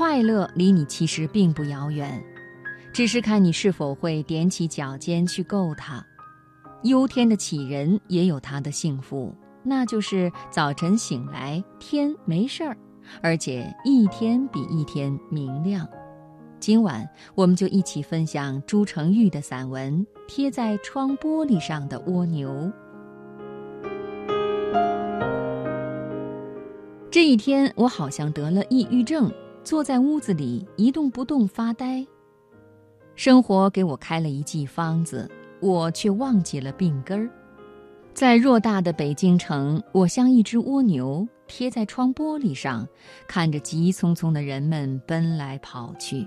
快乐离你其实并不遥远，只是看你是否会踮起脚尖去够它。忧天的杞人也有他的幸福，那就是早晨醒来天没事儿，而且一天比一天明亮。今晚我们就一起分享朱成玉的散文《贴在窗玻璃上的蜗牛》。这一天，我好像得了抑郁症，坐在屋子里一动不动发呆。生活给我开了一剂方子，我却忘记了病根儿。在偌大的北京城，我像一只蜗牛，贴在窗玻璃上，看着急匆匆的人们奔来跑去。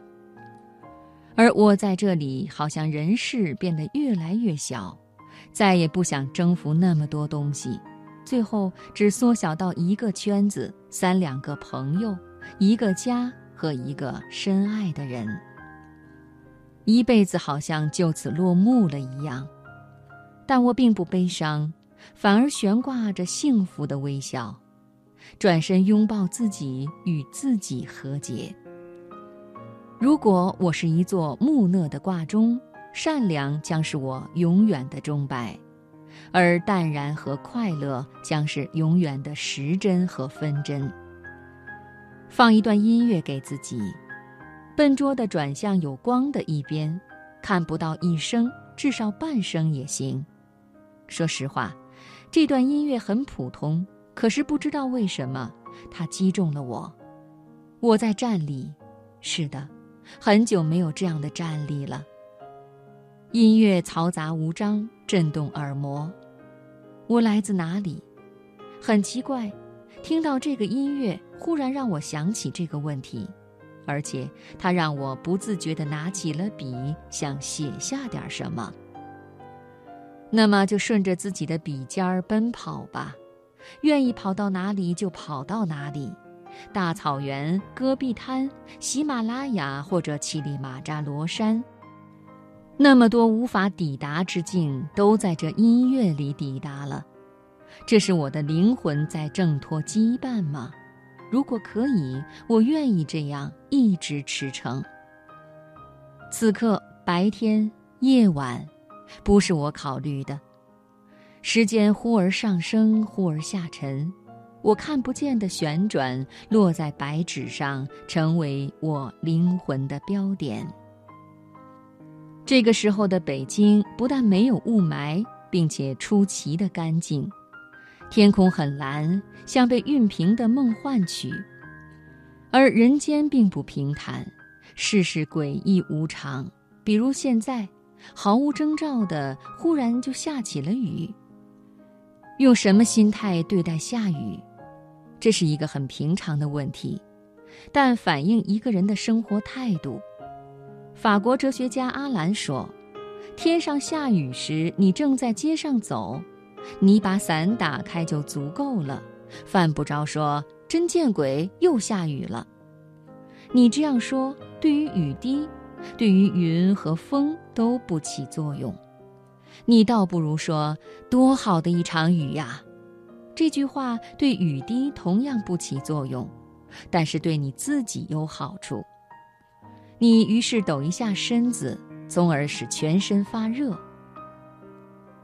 而我在这里，好像人世变得越来越小，再也不想征服那么多东西。最后只缩小到一个圈子，三两个朋友，一个家和一个深爱的人。一辈子好像就此落幕了一样，但我并不悲伤，反而悬挂着幸福的微笑，转身拥抱自己，与自己和解。如果我是一座木讷的挂钟，善良将是我永远的钟摆。而淡然和快乐将是永远的时针和分针。放一段音乐给自己，笨拙地转向有光的一边，看不到一声，至少半声也行。说实话，这段音乐很普通，可是不知道为什么，它击中了我。我在站立，是的，很久没有这样的站立了。音乐嘈杂无章，震动耳膜。我来自哪里？很奇怪，听到这个音乐，忽然让我想起这个问题，而且它让我不自觉地拿起了笔，想写下点什么。那么就顺着自己的笔尖儿奔跑吧，愿意跑到哪里就跑到哪里，大草原、戈壁滩、喜马拉雅或者乞力马扎罗山。那么多无法抵达之境，都在这音乐里抵达了。这是我的灵魂在挣脱羁绊吗？如果可以，我愿意这样一直驰骋。此刻，白天、夜晚，不是我考虑的。时间忽而上升，忽而下沉，我看不见的旋转，落在白纸上，成为我灵魂的标点。这个时候的北京不但没有雾霾，并且出奇的干净，天空很蓝，像被熨平的梦幻曲。而人间并不平坦，世事诡异无常。比如现在，毫无征兆的忽然就下起了雨。用什么心态对待下雨？这是一个很平常的问题，但反映一个人的生活态度。法国哲学家阿兰说：“天上下雨时，你正在街上走，你把伞打开就足够了，犯不着说真见鬼，又下雨了。你这样说，对于雨滴，对于云和风都不起作用。你倒不如说多好的一场雨呀！这句话对雨滴同样不起作用，但是对你自己有好处。”你于是抖一下身子，从而使全身发热。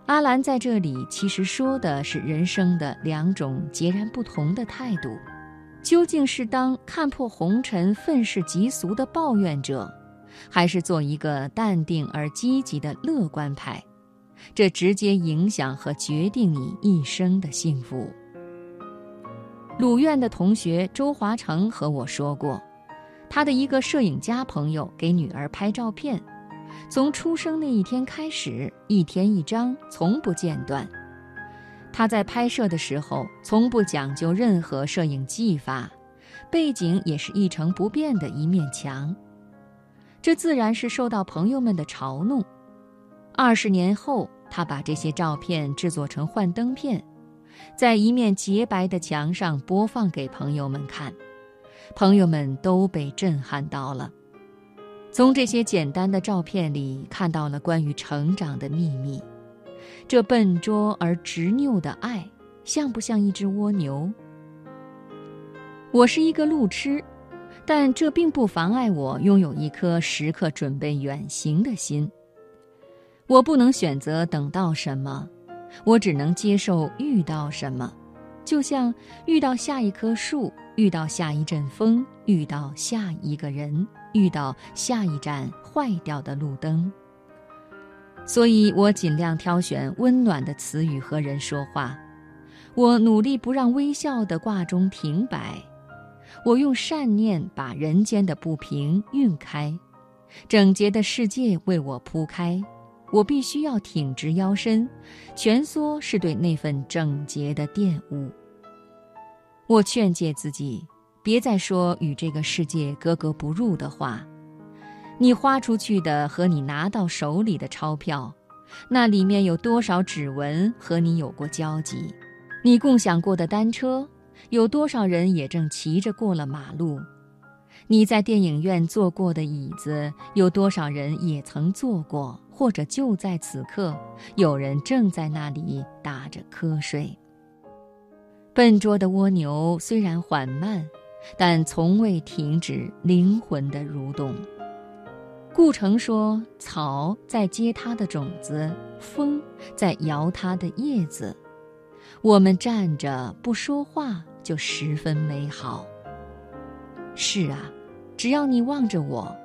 阿兰在这里其实说的是人生的两种截然不同的态度：究竟是当看破红尘、愤世嫉俗的抱怨者，还是做一个淡定而积极的乐观派？这直接影响和决定你一生的幸福。鲁院的同学周华成和我说过。他的一个摄影家朋友给女儿拍照片，从出生那一天开始，一天一张，从不间断。他在拍摄的时候从不讲究任何摄影技法，背景也是一成不变的一面墙。这自然是受到朋友们的嘲弄。二十年后，他把这些照片制作成幻灯片，在一面洁白的墙上播放给朋友们看。朋友们都被震撼到了，从这些简单的照片里看到了关于成长的秘密。这笨拙而执拗的爱，像不像一只蜗牛？我是一个路痴，但这并不妨碍我拥有一颗时刻准备远行的心。我不能选择等到什么，我只能接受遇到什么，就像遇到下一棵树，遇到下一阵风，遇到下一个人，遇到下一盏坏掉的路灯。所以我尽量挑选温暖的词语和人说话，我努力不让微笑的挂钟停摆。我用善念把人间的不平晕开，整洁的世界为我铺开。我必须要挺直腰身，蜷缩是对那份整洁的玷污。我劝诫自己，别再说与这个世界格格不入的话。你花出去的和你拿到手里的钞票，那里面有多少指纹和你有过交集？你共享过的单车。有多少人也正骑着过了马路？你在电影院坐过的椅子，有多少人也曾坐过？或者就在此刻，有人正在那里打着瞌睡。笨拙的蜗牛虽然缓慢，但从未停止灵魂的蠕动。顾城说：“草在结它的种子，风在摇它的叶子。我们站着不说话。”就十分美好。是啊，只要你望着我，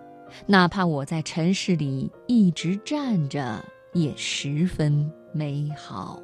哪怕我在尘世里一直站着，也十分美好。